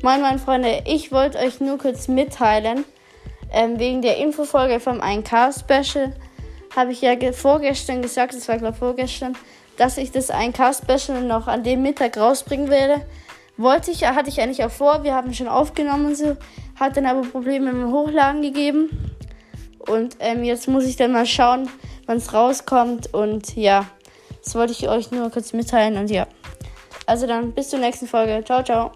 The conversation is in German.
Moin, meine Freunde, ich wollte euch nur kurz mitteilen, ähm, wegen der Infofolge vom 1K-Special habe ich ja vorgestern gesagt, das war glaube ich vorgestern, dass ich das 1K-Special noch an dem Mittag rausbringen werde. Wollte ich, hatte ich eigentlich auch vor, wir haben schon aufgenommen und so, hat dann aber Probleme mit dem Hochladen gegeben. Und ähm, jetzt muss ich dann mal schauen, wann es rauskommt. Und ja, das wollte ich euch nur kurz mitteilen und ja. Also dann bis zur nächsten Folge. Ciao, ciao.